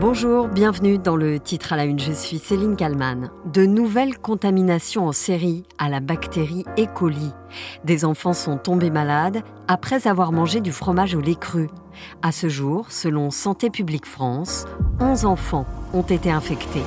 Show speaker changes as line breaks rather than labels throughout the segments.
Bonjour, bienvenue dans le titre à la une. Je suis Céline Kalman. De nouvelles contaminations en série à la bactérie E. coli. Des enfants sont tombés malades après avoir mangé du fromage au lait cru. À ce jour, selon Santé publique France, 11 enfants ont été infectés.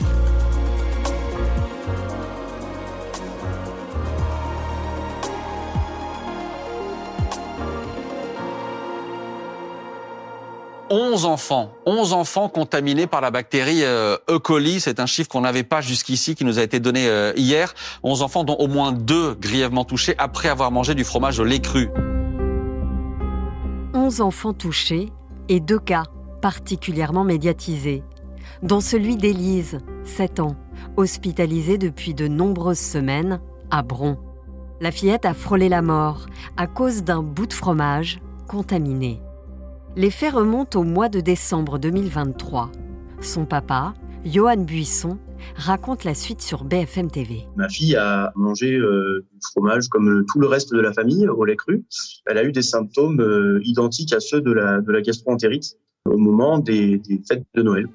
11 enfants, 11 enfants contaminés par la bactérie euh, E. coli. C'est un chiffre qu'on n'avait pas jusqu'ici, qui nous a été donné euh, hier. 11 enfants, dont au moins deux grièvement touchés après avoir mangé du fromage au lait cru.
11 enfants touchés et deux cas particulièrement médiatisés, dont celui d'Élise, 7 ans, hospitalisée depuis de nombreuses semaines à Bron. La fillette a frôlé la mort à cause d'un bout de fromage contaminé. Les faits remontent au mois de décembre 2023. Son papa, Johan Buisson, raconte la suite sur BFM TV.
Ma fille a mangé euh, du fromage comme euh, tout le reste de la famille au lait cru. Elle a eu des symptômes euh, identiques à ceux de la, de la gastroentérite au moment des, des fêtes de Noël.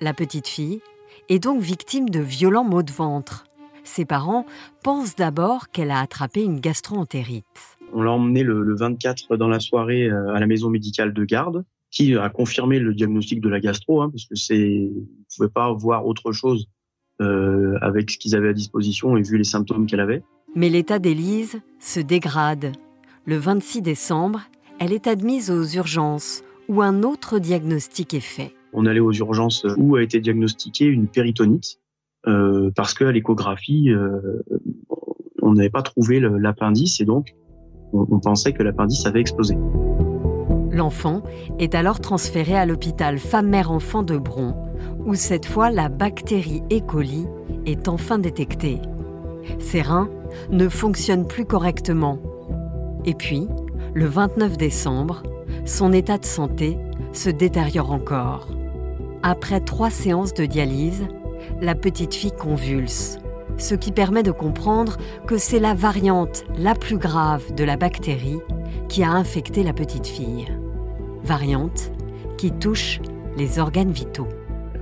La petite fille est donc victime de violents maux de ventre. Ses parents pensent d'abord qu'elle a attrapé une gastroentérite.
On l'a emmené le, 24 dans la soirée euh, à la maison médicale de garde, qui a confirmé le diagnostic de la gastro, hein, parce que c'est, ne pouvait pas voir autre chose euh, avec ce qu'ils avaient à disposition et vu les symptômes qu'elle avait.
Mais l'état d'Élise se dégrade. Le 26 décembre, elle est admise aux urgences où un autre diagnostic est fait.
On allait aux urgences où a été diagnostiquée une péritonite euh, parce qu'à l'échographie, on n'avait pas trouvé l'appendice et donc on, pensait que l'appendice avait explosé.
L'enfant est alors transféré à l'hôpital femme-mère-enfant de Bron, où cette fois la bactérie E. coli est enfin détectée. Ses reins ne fonctionnent plus correctement. Et puis, le 29 décembre, son état de santé se détériore encore. Après trois séances de dialyse, la petite fille convulse ce qui permet de comprendre que c'est la variante la plus grave de la bactérie qui a infecté la petite fille. Variante qui touche les organes vitaux.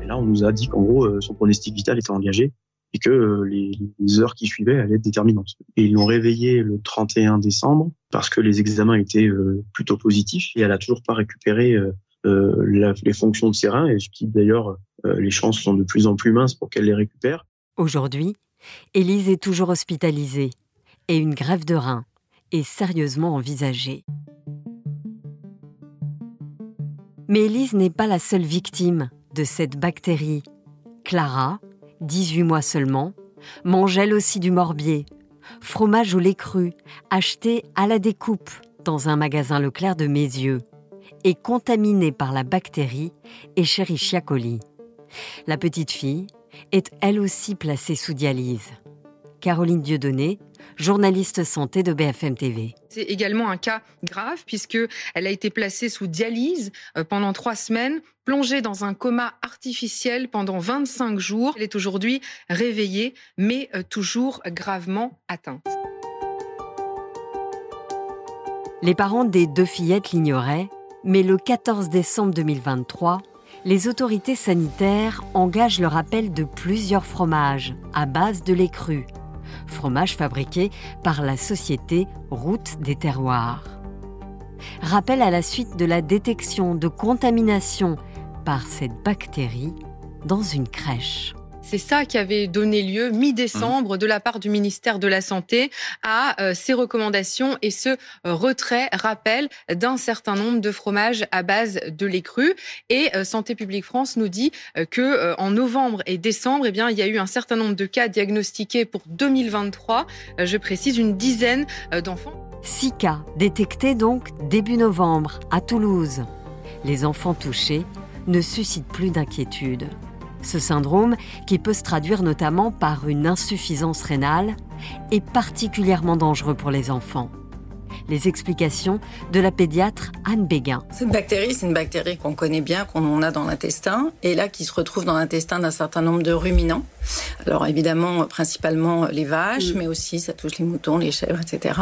là, on nous a dit qu'en gros, euh, son pronostic vital était engagé et que euh, les, heures qui suivaient allaient être déterminantes. Et ils l'ont réveillée le 31 décembre parce que les examens étaient euh, plutôt positifs et elle a toujours pas récupéré les fonctions de ses reins et d'ailleurs les chances sont de plus en plus minces pour qu'elle les récupère.
Aujourd'hui, Élise est toujours hospitalisée et une grève de rein est sérieusement envisagée. Mais Élise n'est pas la seule victime de cette bactérie. Clara, 18 mois seulement, mange elle aussi du morbier, fromage au lait cru, acheté à la découpe dans un magasin Leclerc de Mézieux, et contaminée par la bactérie Escherichia coli. La petite fille est elle aussi placée sous dialyse. Caroline Dieudonné, journaliste santé de BFM TV.
C'est également un cas grave puisqu'elle a été placée sous dialyse euh, pendant trois semaines, plongée dans un coma artificiel pendant 25 jours. Elle est aujourd'hui réveillée, mais euh, toujours gravement atteinte.
Les parents des deux fillettes l'ignoraient, mais le 14 décembre 2023, les autorités sanitaires engagent le rappel de plusieurs fromages à base de lait cru, fromage fabriqué par la société Route des Terroirs. Rappel à la suite de la détection de contamination par cette bactérie dans une crèche.
C'est ça qui avait donné lieu mi-décembre de la part du ministère de la Santé à euh, ces recommandations et ce euh, retrait, rappel d'un certain nombre de fromages à base de lait cru. Et euh, Santé publique France nous dit que en novembre et décembre, eh bien, il y a eu un certain nombre de cas diagnostiqués pour 2023. Je précise une dizaine d'enfants.
Six cas détectés donc début novembre à Toulouse. Les enfants touchés ne suscitent plus d'inquiétude. Ce syndrome, qui peut se traduire notamment par une insuffisance rénale, est particulièrement dangereux pour les enfants. Les explications de la pédiatre Anne Béguin.
Cette bactérie, c'est une bactérie qu'on connaît bien, qu'on a dans l'intestin, et là qui se retrouve dans l'intestin d'un certain nombre de ruminants. Alors évidemment, principalement les vaches, mm. mais aussi ça touche les moutons, les chèvres, etc.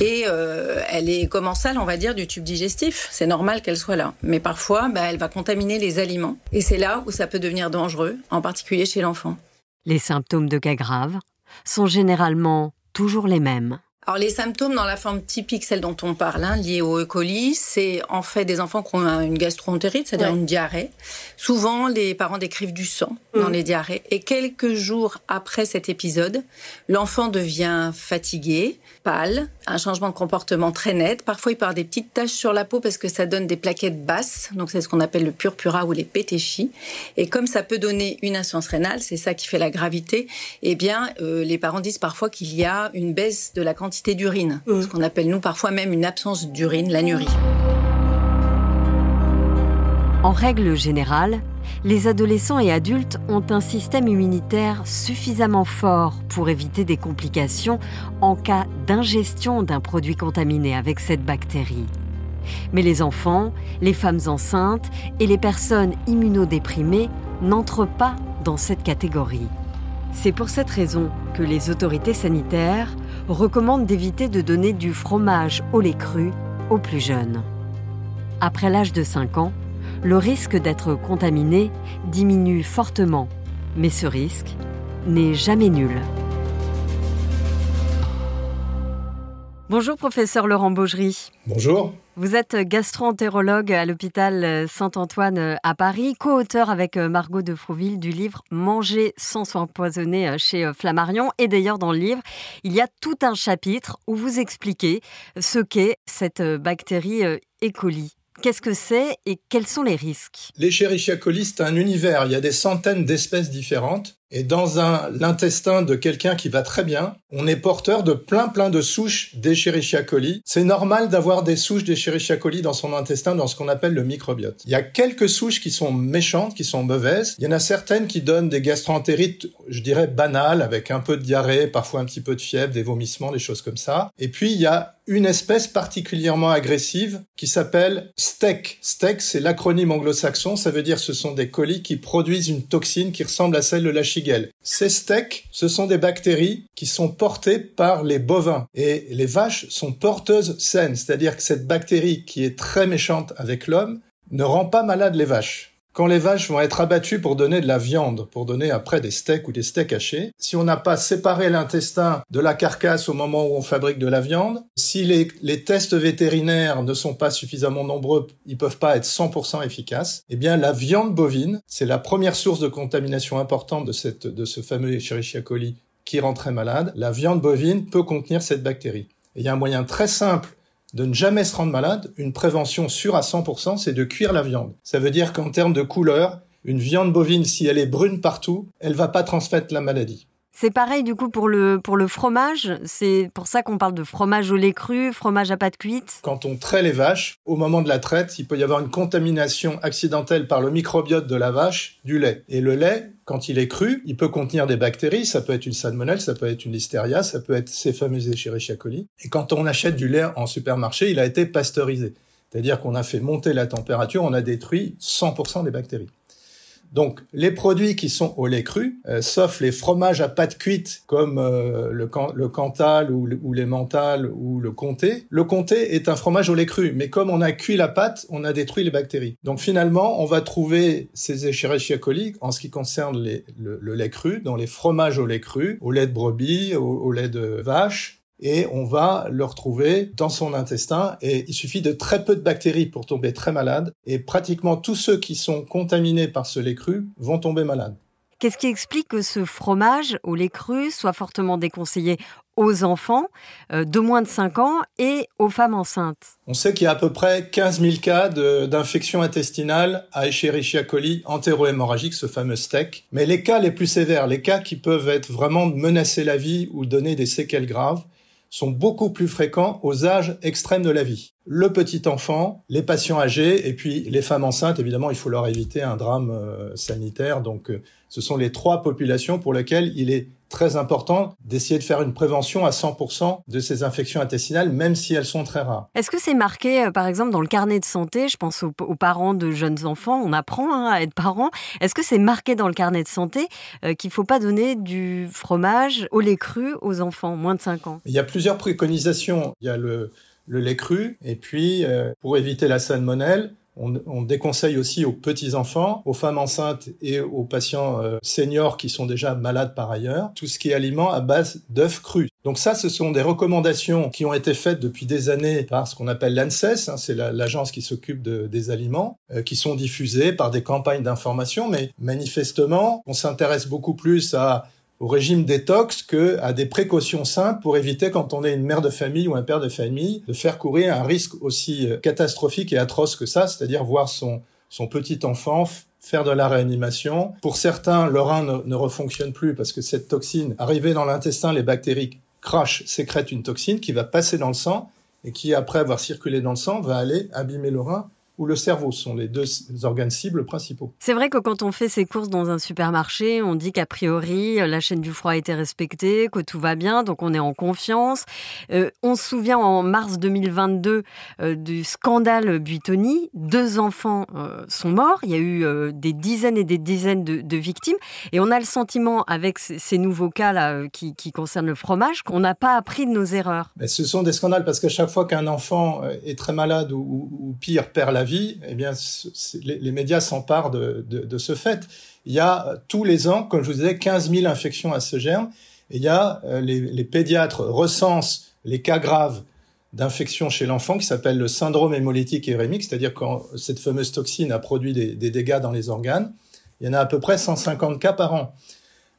Et euh, elle est commensale, on va dire, du tube digestif. C'est normal qu'elle soit là. Mais parfois, bah, elle va contaminer les aliments. Et c'est là où ça peut devenir dangereux, en particulier chez l'enfant.
Les symptômes de cas graves sont généralement toujours les mêmes.
Alors les symptômes dans la forme typique, celle dont on parle, hein, liée au E. coli, c'est en fait des enfants qui ont une gastroentérite, c'est-à-dire une diarrhée. Souvent, les parents décrivent du sang dans mm. les diarrhées. Et quelques jours après cet épisode, l'enfant devient fatigué, pâle, un changement de comportement très net. Parfois, il part des petites taches sur la peau parce que ça donne des plaquettes basses. Donc c'est ce qu'on appelle le purpura ou les pétéchis. Et comme ça peut donner une insuffisance rénale, c'est ça qui fait la gravité. Eh bien, euh, les parents disent parfois qu'il y a une baisse de la quantité d'urine, mmh. ce qu'on appelle nous parfois même une absence d'urine, l'anurie.
En règle générale, les adolescents et adultes ont un système immunitaire suffisamment fort pour éviter des complications en cas d'ingestion d'un produit contaminé avec cette bactérie. Mais les enfants, les femmes enceintes et les personnes immunodéprimées n'entrent pas dans cette catégorie. C'est pour cette raison que les autorités sanitaires recommandent d'éviter de donner du fromage au lait cru aux plus jeunes. Après l'âge de 5 ans, le risque d'être contaminé diminue fortement, mais ce risque n'est jamais nul. Bonjour professeur Laurent Baugerie.
Bonjour.
Vous êtes gastro-entérologue à l'hôpital Saint-Antoine à Paris, co-auteur avec Margot de Frouville du livre Manger sans s'empoisonner chez Flammarion. Et d'ailleurs, dans le livre, il y a tout un chapitre où vous expliquez ce qu'est cette bactérie E. coli. Qu'est-ce que c'est et quels sont les risques?
L'Escherichia coli, c'est un univers. Il y a des centaines d'espèces différentes. Et dans l'intestin de quelqu'un qui va très bien, on est porteur de plein plein de souches d'Escherichia coli. C'est normal d'avoir des souches d'Escherichia coli dans son intestin, dans ce qu'on appelle le microbiote. Il y a quelques souches qui sont méchantes, qui sont mauvaises. Il y en a certaines qui donnent des gastroentérites, je dirais banales, avec un peu de diarrhée, parfois un petit peu de fièvre, des vomissements, des choses comme ça. Et puis il y a une espèce particulièrement agressive qui s'appelle STEC. STEC, c'est l'acronyme anglo-saxon, ça veut dire ce sont des colis qui produisent une toxine qui ressemble à celle de la ces steaks, ce sont des bactéries qui sont portées par les bovins. Et les vaches sont porteuses saines, c'est-à-dire que cette bactérie qui est très méchante avec l'homme ne rend pas malade les vaches. Quand les vaches vont être abattues pour donner de la viande, pour donner après des steaks ou des steaks hachés, si on n'a pas séparé l'intestin de la carcasse au moment où on fabrique de la viande, si les, tests vétérinaires ne sont pas suffisamment nombreux, ils peuvent pas être 100% efficaces, eh bien la viande bovine, c'est la première source de contamination importante de, cette, de ce fameux Escherichia coli qui rend malade. La viande bovine peut contenir cette bactérie. Et il y a un moyen très simple de ne jamais se rendre malade, une prévention sûre à 100%, c'est de cuire la viande. Ça veut dire qu'en termes de couleur, une viande bovine, si elle est brune partout, elle va pas transmettre la maladie.
C'est pareil du coup pour le, pour le fromage. C'est pour ça qu'on parle de fromage au lait cru, fromage à pâte cuite.
Quand on traite les vaches, au moment de la traite, il peut y avoir une contamination accidentelle par le microbiote de la vache du lait. Et le lait, quand il est cru, il peut contenir des bactéries. Ça peut être une salmonelle, ça peut être une listeria, ça peut être ces fameuses Escherichia coli. Et quand on achète du lait en supermarché, il a été pasteurisé. C'est-à-dire qu'on a fait monter la température, on a détruit 100% des bactéries. Donc les produits qui sont au lait cru, euh, sauf les fromages à pâte cuite comme euh, le, le, Cantal ou, ou, les Mental ou le Comté, le Comté est un fromage au lait cru, mais comme on a cuit la pâte, on a détruit les bactéries. Donc finalement, on va trouver ces Escherichia coli en ce qui concerne le, lait cru, dans les fromages au lait cru, au lait de brebis, au lait de vache, et on va le retrouver dans son intestin et il suffit de très peu de bactéries pour tomber très malade et pratiquement tous ceux qui sont contaminés par ce lait cru vont tomber malades.
Qu'est-ce qui explique que ce fromage au lait cru soit fortement déconseillé aux enfants euh, de moins de 5 ans et aux femmes enceintes?
On sait qu'il y a à peu près 15 000 cas d'infection intestinale à Escherichia coli entérohémorragique, ce fameux STEC. Mais les cas les plus sévères, les cas qui peuvent être vraiment menacer la vie ou donner des séquelles graves, sont beaucoup plus fréquents aux âges extrêmes de la vie. Le petit enfant, les patients âgés et puis les femmes enceintes, évidemment, il faut leur éviter un drame euh, sanitaire. Donc, euh, ce sont les trois populations pour lesquelles il est très important d'essayer de faire une prévention à 100% de ces infections intestinales, même si elles sont très rares.
Est-ce que c'est marqué, euh, par exemple, dans le carnet de santé? Je pense aux, parents de jeunes enfants, on apprend hein, à être parent. Est-ce que c'est marqué dans le carnet de santé qu'il ne faut pas donner du fromage au lait cru aux enfants moins de 5 ans?
Il y a plusieurs préconisations. Il y a le, lait cru, et puis, euh, pour éviter la salmonelle, on, déconseille aussi aux petits-enfants, aux femmes enceintes et aux patients euh, seniors qui sont déjà malades par ailleurs, tout ce qui est aliment à base d'œufs crus. Donc ça, ce sont des recommandations qui ont été faites depuis des années par ce qu'on appelle l'ANSES, hein, c'est l'agence qui s'occupe des aliments, euh, qui sont diffusées par des campagnes d'information, mais manifestement, on s'intéresse beaucoup plus à au régime détox que à des précautions simples pour éviter quand on est une mère de famille ou un père de famille de faire courir un risque aussi euh, catastrophique et atroce que ça, c'est-à-dire voir son, son petit enfant faire de la réanimation. Pour certains, le rein ne, ne refonctionne plus parce que cette toxine, arrivée dans l'intestin, les bactéries crachent, sécrètent une toxine qui va passer dans le sang et qui, après avoir circulé dans le sang, va aller abîmer le rein ou le cerveau sont les deux organes cibles principaux.
C'est vrai que quand on fait ses courses dans un supermarché, on dit qu'a priori la chaîne du froid a été respectée, que tout va bien, donc on est en confiance. Euh, on se souvient en mars 2022 euh, du scandale Buitoni. Deux enfants euh, sont morts. Il y a eu des dizaines et des dizaines de, victimes. Et on a le sentiment, avec ces nouveaux cas là qui, concernent le fromage, qu'on n'a pas appris de nos erreurs.
Mais ce sont des scandales parce qu'à chaque fois qu'un enfant est très malade ou, ou pire perd la vie, eh bien, les, médias s'emparent de, ce fait. Il y a tous les ans, comme je vous disais, 15 000 infections à ce germe. Et il y a euh, les, pédiatres recensent les cas graves d'infection chez l'enfant qui s'appelle le syndrome hémolytique hérémique, c'est-à-dire quand cette fameuse toxine a produit des, dégâts dans les organes. Il y en a à peu près 150 cas par an.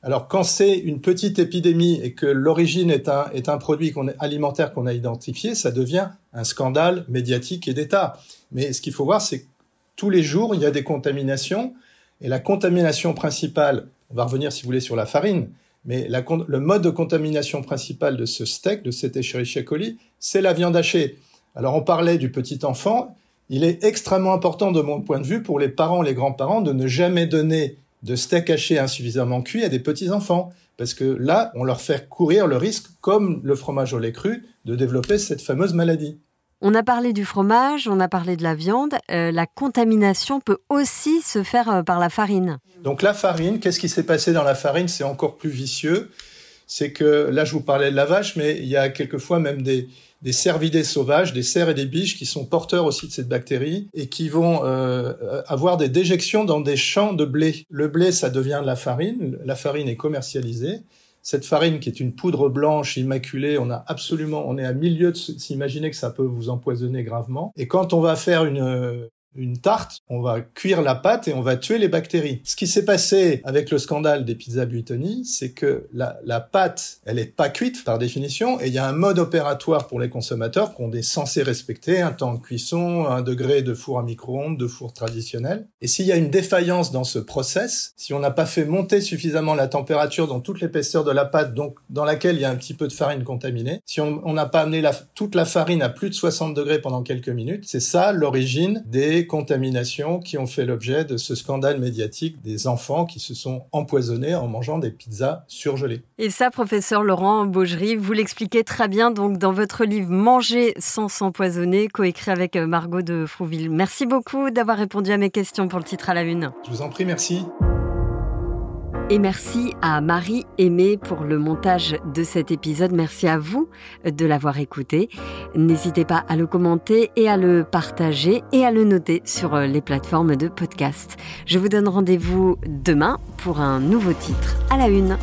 Alors quand c'est une petite épidémie et que l'origine est un, est un produit alimentaire qu'on a identifié, ça devient un scandale médiatique et d'État. Mais ce qu'il faut voir, c'est que tous les jours, il y a des contaminations. Et la contamination principale, on va revenir si vous voulez sur la farine, mais le mode de contamination principal de ce steak, de cet Escherichia coli, c'est la viande hachée. Alors on parlait du petit enfant. Il est extrêmement important de mon point de vue pour les parents, les grands-parents, de ne jamais donner de steak haché insuffisamment cuit à des petits enfants. Parce que là, on leur fait courir le risque, comme le fromage au lait cru, de développer cette fameuse maladie.
On a parlé du fromage, on a parlé de la viande. Euh, la contamination peut aussi se faire euh, par la farine.
Donc la farine, qu'est-ce qui s'est passé dans la farine? C'est encore plus vicieux. C'est que là, je vous parlais de la vache, mais il y a quelquefois même des, des cervidés sauvages, des cerfs et des biches qui sont porteurs aussi de cette bactérie et qui vont euh, avoir des déjections dans des champs de blé. Le blé, ça devient de la farine. La farine est commercialisée. Cette farine qui est une poudre blanche immaculée, on a absolument, on est à milieu de s'imaginer que ça peut vous empoisonner gravement. Et quand on va faire une, une tarte, on va cuire la pâte et on va tuer les bactéries. Ce qui s'est passé avec le scandale des pizzas Buitoni, c'est que la, la, pâte, elle est pas cuite par définition, et il y a un mode opératoire pour les consommateurs qu'on est censé respecter, un temps de cuisson, un degré de four à micro-ondes, de four traditionnel. Et s'il y a une défaillance dans ce process, si on n'a pas fait monter suffisamment la température dans toute l'épaisseur de la pâte, donc dans laquelle il y a un petit peu de farine contaminée, si on n'a pas amené la, toute la farine à plus de 60 degrés pendant quelques minutes, c'est ça l'origine des contaminations qui ont fait l'objet de ce scandale médiatique des enfants qui se sont empoisonnés en mangeant des pizzas surgelées.
Et ça, professeur Laurent Baugerie, vous l'expliquez très bien donc dans votre livre Manger sans s'empoisonner, coécrit avec euh, Margot de Frouville. Merci beaucoup d'avoir répondu à mes questions pour le titre à la une.
Je vous en prie, merci.
Et merci à Marie Aimée pour le montage de cet épisode. Merci à vous de l'avoir écouté. N'hésitez pas à le commenter et à le partager et à le noter sur les plateformes de podcast. Je vous donne rendez-vous demain pour un nouveau titre à la une.